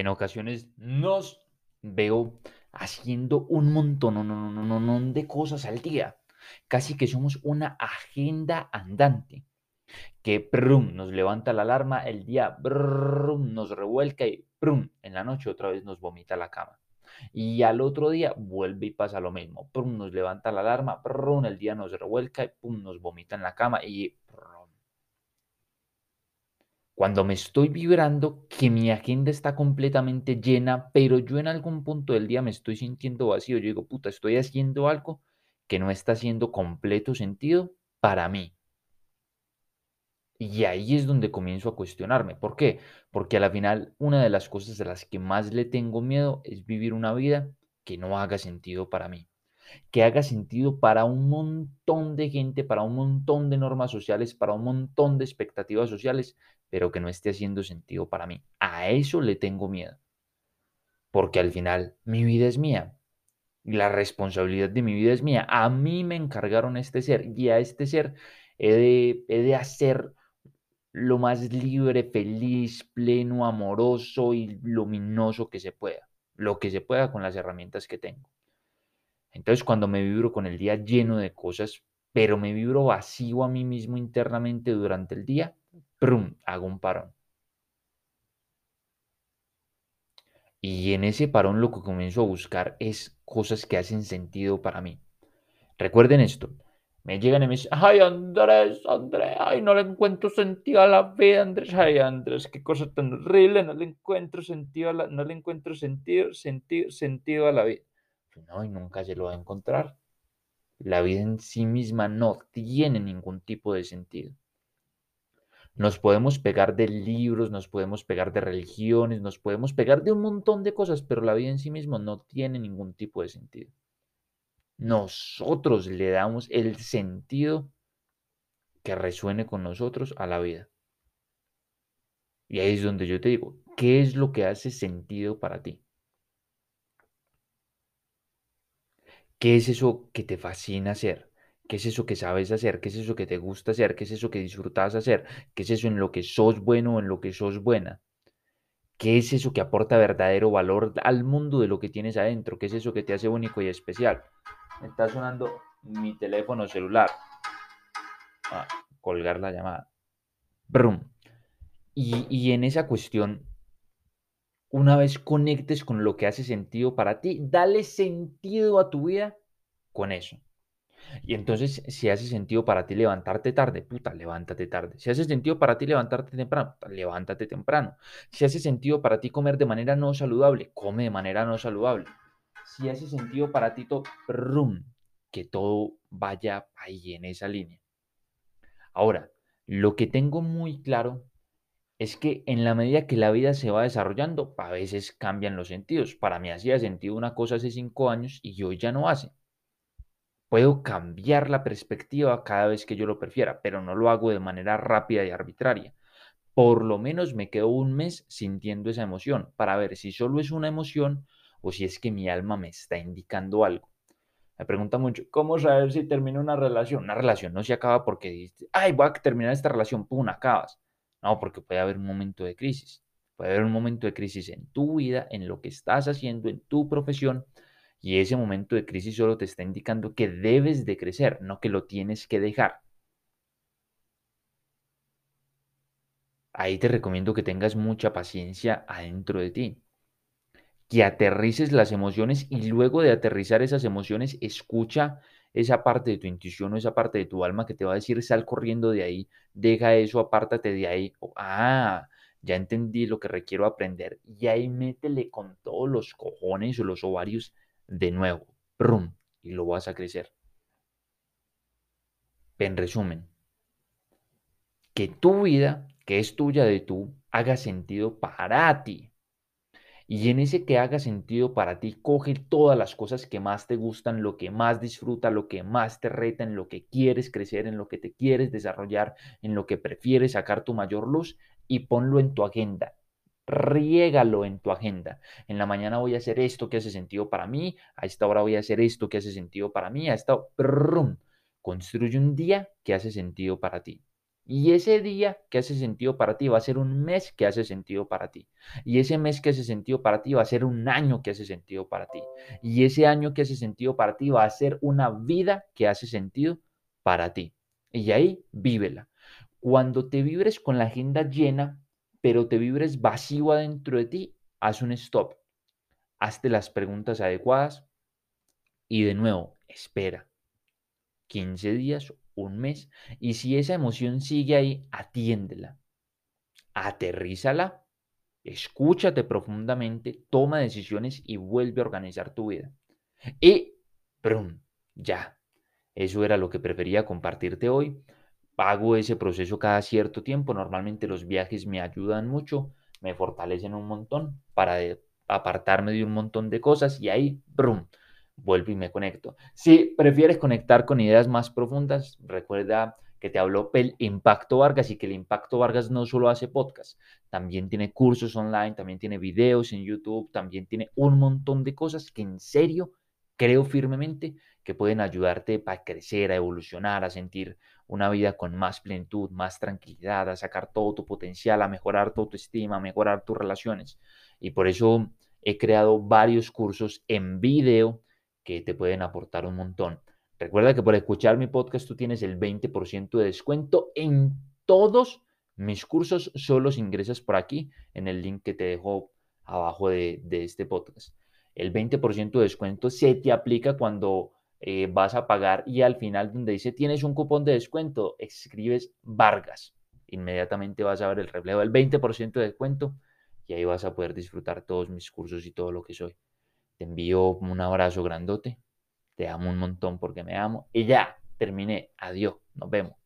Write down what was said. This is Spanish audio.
En ocasiones nos veo haciendo un montón, no, no, no, no, de cosas al día. Casi que somos una agenda andante que prum, nos levanta la alarma, el día brum, nos revuelca y prum, en la noche otra vez nos vomita la cama. Y al otro día vuelve y pasa lo mismo. Prum, nos levanta la alarma, prum, el día nos revuelca y pum, nos vomita en la cama y Cuando me estoy vibrando que mi agenda está completamente llena, pero yo en algún punto del día me estoy sintiendo vacío, yo digo, puta, estoy haciendo algo que no está haciendo completo sentido para mí. Y ahí es donde comienzo a cuestionarme. ¿Por qué? Porque a la final una de las cosas de las que más le tengo miedo es vivir una vida que no haga sentido para mí. Que haga sentido para un montón de gente, para un montón de normas sociales, para un montón de expectativas sociales, pero que no esté haciendo sentido para mí. A eso le tengo miedo. Porque al final mi vida es mía. La responsabilidad de mi vida es mía. A mí me encargaron este ser y a este ser he de, he de hacer lo más libre, feliz, pleno, amoroso y luminoso que se pueda, lo que se pueda con las herramientas que tengo. Entonces cuando me vibro con el día lleno de cosas, pero me vibro vacío a mí mismo internamente durante el día, hago un parón. Y en ese parón lo que comienzo a buscar es cosas que hacen sentido para mí. Recuerden esto, me llegan y me dicen, ay Andrés, Andrés, ay no le encuentro sentido a la vida, Andrés, ay Andrés, qué cosa tan horrible, no le encuentro sentido a la, no le encuentro sentido, sentido, sentido a la vida. No, y nunca se lo va a encontrar. La vida en sí misma no tiene ningún tipo de sentido. Nos podemos pegar de libros, nos podemos pegar de religiones, nos podemos pegar de un montón de cosas, pero la vida en sí misma no tiene ningún tipo de sentido. Nosotros le damos el sentido que resuene con nosotros a la vida. Y ahí es donde yo te digo, ¿qué es lo que hace sentido para ti? ¿Qué es eso que te fascina hacer? ¿Qué es eso que sabes hacer? ¿Qué es eso que te gusta hacer? ¿Qué es eso que disfrutas hacer? ¿Qué es eso en lo que sos bueno o en lo que sos buena? ¿Qué es eso que aporta verdadero valor al mundo de lo que tienes adentro? ¿Qué es eso que te hace único y especial? está sonando mi teléfono celular. Ah, colgar la llamada. Brum. Y, y en esa cuestión, una vez conectes con lo que hace sentido para ti, dale sentido a tu vida con eso. Y entonces, si hace sentido para ti levantarte tarde, puta, levántate tarde. Si hace sentido para ti levantarte temprano, levántate temprano. Si hace sentido para ti comer de manera no saludable, come de manera no saludable si hace sentido para ti, que todo vaya ahí en esa línea. Ahora, lo que tengo muy claro es que en la medida que la vida se va desarrollando, a veces cambian los sentidos. Para mí hacía sentido una cosa hace cinco años y hoy ya no hace. Puedo cambiar la perspectiva cada vez que yo lo prefiera, pero no lo hago de manera rápida y arbitraria. Por lo menos me quedo un mes sintiendo esa emoción para ver si solo es una emoción o si es que mi alma me está indicando algo. Me pregunta mucho, ¿cómo saber si termino una relación? Una relación no se acaba porque dices, ay, voy a terminar esta relación, pum, acabas. No, porque puede haber un momento de crisis. Puede haber un momento de crisis en tu vida, en lo que estás haciendo, en tu profesión, y ese momento de crisis solo te está indicando que debes de crecer, no que lo tienes que dejar. Ahí te recomiendo que tengas mucha paciencia adentro de ti que aterrices las emociones y luego de aterrizar esas emociones, escucha esa parte de tu intuición o esa parte de tu alma que te va a decir, sal corriendo de ahí, deja eso, apártate de ahí. ah, ya entendí lo que requiero aprender. Y ahí métele con todos los cojones o los ovarios de nuevo. Prum, y lo vas a crecer. En resumen, que tu vida, que es tuya de tú, haga sentido para ti. Y en ese que haga sentido para ti, coge todas las cosas que más te gustan, lo que más disfruta, lo que más te reta, en lo que quieres crecer, en lo que te quieres desarrollar, en lo que prefieres sacar tu mayor luz y ponlo en tu agenda. Riégalo en tu agenda. En la mañana voy a hacer esto que hace sentido para mí, a esta hora voy a hacer esto que hace sentido para mí, a esta Construye un día que hace sentido para ti. Y ese día que hace sentido para ti va a ser un mes que hace sentido para ti. Y ese mes que hace sentido para ti va a ser un año que hace sentido para ti. Y ese año que hace sentido para ti va a ser una vida que hace sentido para ti. Y ahí vívela. Cuando te vibres con la agenda llena, pero te vibres vacío adentro de ti, haz un stop. Hazte las preguntas adecuadas y de nuevo, espera. 15 días un mes. Y si esa emoción sigue ahí, atiéndela. Aterrízala, escúchate profundamente, toma decisiones y vuelve a organizar tu vida. Y, ¡prum! Ya. Eso era lo que prefería compartirte hoy. Hago ese proceso cada cierto tiempo. Normalmente los viajes me ayudan mucho, me fortalecen un montón para apartarme de un montón de cosas y ahí, ¡brum! vuelvo y me conecto. Si prefieres conectar con ideas más profundas, recuerda que te habló el Impacto Vargas y que el Impacto Vargas no solo hace podcast, también tiene cursos online, también tiene videos en YouTube, también tiene un montón de cosas que en serio creo firmemente que pueden ayudarte para crecer, a evolucionar, a sentir una vida con más plenitud, más tranquilidad, a sacar todo tu potencial, a mejorar tu autoestima, a mejorar tus relaciones. Y por eso he creado varios cursos en video que te pueden aportar un montón. Recuerda que por escuchar mi podcast tú tienes el 20% de descuento en todos mis cursos. Solo si ingresas por aquí en el link que te dejo abajo de, este podcast. El 20% de descuento se te aplica cuando eh, vas a pagar y al final donde dice tienes un cupón de descuento, escribes Vargas. Inmediatamente vas a ver el reflejo del 20% de descuento y ahí vas a poder disfrutar todos mis cursos y todo lo que soy. Te envío un abrazo grandote. Te amo un montón porque me amo. Y ya, terminé. Adiós. Nos vemos.